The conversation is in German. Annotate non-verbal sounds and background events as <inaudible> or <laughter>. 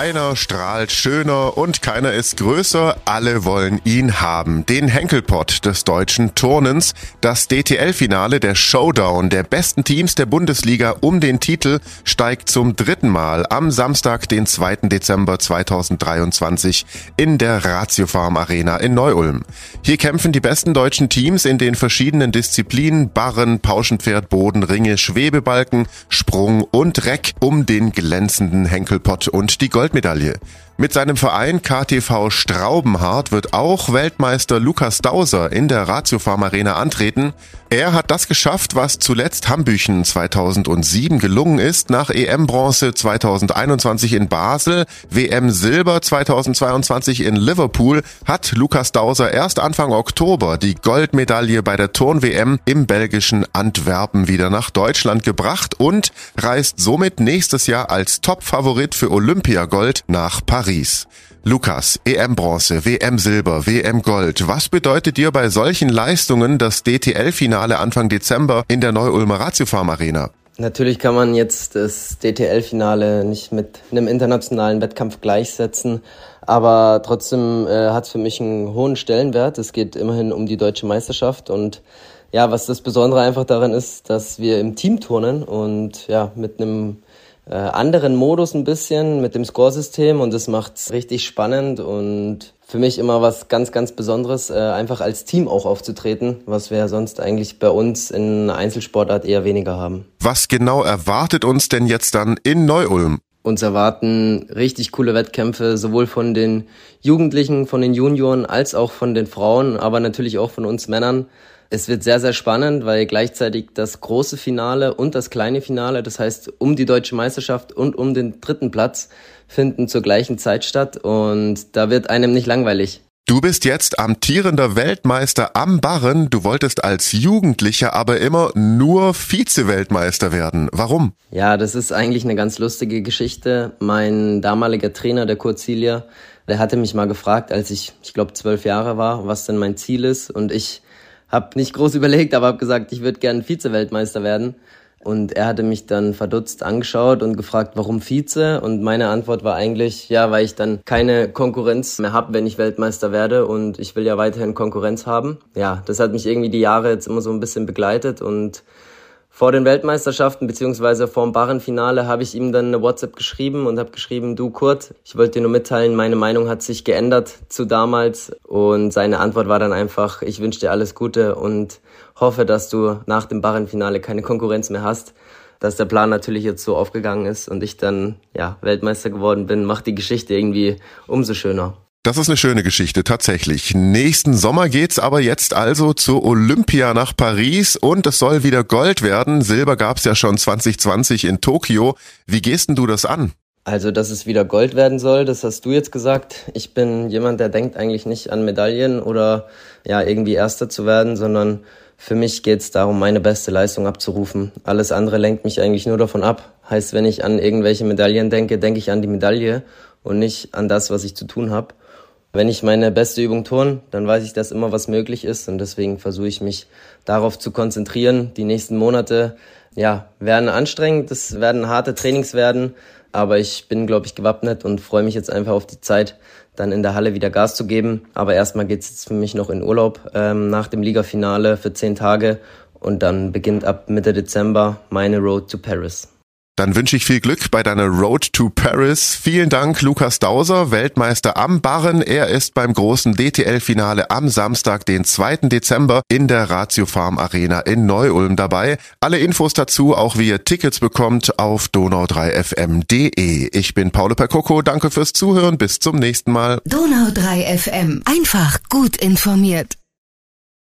Keiner strahlt schöner und keiner ist größer, alle wollen ihn haben. Den Henkelpott des deutschen Turnens, das DTL-Finale, der Showdown der besten Teams der Bundesliga um den Titel steigt zum dritten Mal am Samstag, den 2. Dezember 2023 in der Ratio Arena in Neu-Ulm. Hier kämpfen die besten deutschen Teams in den verschiedenen Disziplinen Barren, Pauschenpferd, Boden, Ringe, Schwebebalken, Sprung und Reck um den glänzenden Henkelpott und die Goldmedaille. Mit seinem Verein KTV Straubenhardt wird auch Weltmeister Lukas Dauser in der Ratio Farm Arena antreten. Er hat das geschafft, was zuletzt Hambüchen 2007 gelungen ist, nach EM-Bronze 2021 in Basel, WM-Silber 2022 in Liverpool, hat Lukas Dauser erst Anfang Oktober die Goldmedaille bei der Turn-WM im belgischen Antwerpen wieder nach Deutschland gebracht und reist somit nächstes Jahr als Top-Favorit für Olympiagold nach Paris. Paris. Lukas, EM Bronze, WM Silber, WM Gold. Was bedeutet dir bei solchen Leistungen das DTL-Finale Anfang Dezember in der Neu-Ulmer Ratiofarm Arena? Natürlich kann man jetzt das DTL-Finale nicht mit einem internationalen Wettkampf gleichsetzen, aber trotzdem äh, hat es für mich einen hohen Stellenwert. Es geht immerhin um die deutsche Meisterschaft und ja, was das Besondere einfach daran ist, dass wir im Team turnen und ja, mit einem äh, anderen Modus ein bisschen mit dem Scoresystem und das macht's richtig spannend und für mich immer was ganz, ganz Besonderes, äh, einfach als Team auch aufzutreten, was wir sonst eigentlich bei uns in Einzelsportart eher weniger haben. Was genau erwartet uns denn jetzt dann in Neu-Ulm? Uns erwarten richtig coole Wettkämpfe, sowohl von den Jugendlichen, von den Junioren als auch von den Frauen, aber natürlich auch von uns Männern. Es wird sehr, sehr spannend, weil gleichzeitig das große Finale und das kleine Finale, das heißt um die deutsche Meisterschaft und um den dritten Platz, finden zur gleichen Zeit statt und da wird einem nicht langweilig. Du bist jetzt amtierender Weltmeister am Barren. Du wolltest als Jugendlicher aber immer nur Vize-Weltmeister werden. Warum? Ja, das ist eigentlich eine ganz lustige Geschichte. Mein damaliger Trainer, der Kurt Zielia, der hatte mich mal gefragt, als ich, ich glaube, zwölf Jahre war, was denn mein Ziel ist. Und ich habe nicht groß <laughs> überlegt, aber habe gesagt, ich würde gern Vize-Weltmeister werden. Und er hatte mich dann verdutzt angeschaut und gefragt, warum Vize? Und meine Antwort war eigentlich, ja, weil ich dann keine Konkurrenz mehr habe, wenn ich Weltmeister werde. Und ich will ja weiterhin Konkurrenz haben. Ja, das hat mich irgendwie die Jahre jetzt immer so ein bisschen begleitet und vor den Weltmeisterschaften beziehungsweise vor dem Barrenfinale habe ich ihm dann eine WhatsApp geschrieben und habe geschrieben, du Kurt, ich wollte dir nur mitteilen, meine Meinung hat sich geändert zu damals und seine Antwort war dann einfach, ich wünsche dir alles Gute und hoffe, dass du nach dem Barrenfinale keine Konkurrenz mehr hast. Dass der Plan natürlich jetzt so aufgegangen ist und ich dann ja Weltmeister geworden bin, macht die Geschichte irgendwie umso schöner. Das ist eine schöne Geschichte, tatsächlich. Nächsten Sommer geht's aber jetzt also zur Olympia nach Paris und es soll wieder Gold werden. Silber gab's ja schon 2020 in Tokio. Wie gehst denn du das an? Also, dass es wieder Gold werden soll, das hast du jetzt gesagt. Ich bin jemand, der denkt eigentlich nicht an Medaillen oder ja, irgendwie Erster zu werden, sondern für mich geht's darum, meine beste Leistung abzurufen. Alles andere lenkt mich eigentlich nur davon ab. Heißt, wenn ich an irgendwelche Medaillen denke, denke ich an die Medaille und nicht an das, was ich zu tun habe. Wenn ich meine beste Übung turn, dann weiß ich, dass immer was möglich ist und deswegen versuche ich mich darauf zu konzentrieren. Die nächsten Monate, ja, werden anstrengend, es werden harte Trainings werden, aber ich bin, glaube ich, gewappnet und freue mich jetzt einfach auf die Zeit, dann in der Halle wieder Gas zu geben. Aber erstmal geht's jetzt für mich noch in Urlaub ähm, nach dem Ligafinale für zehn Tage und dann beginnt ab Mitte Dezember meine Road to Paris. Dann wünsche ich viel Glück bei deiner Road to Paris. Vielen Dank, Lukas Dauser, Weltmeister am Barren. Er ist beim großen DTL-Finale am Samstag, den 2. Dezember in der Ratio Farm Arena in Neu-Ulm dabei. Alle Infos dazu, auch wie ihr Tickets bekommt, auf donau3fm.de. Ich bin Paolo Percoco. Danke fürs Zuhören. Bis zum nächsten Mal. Donau3fm. Einfach gut informiert.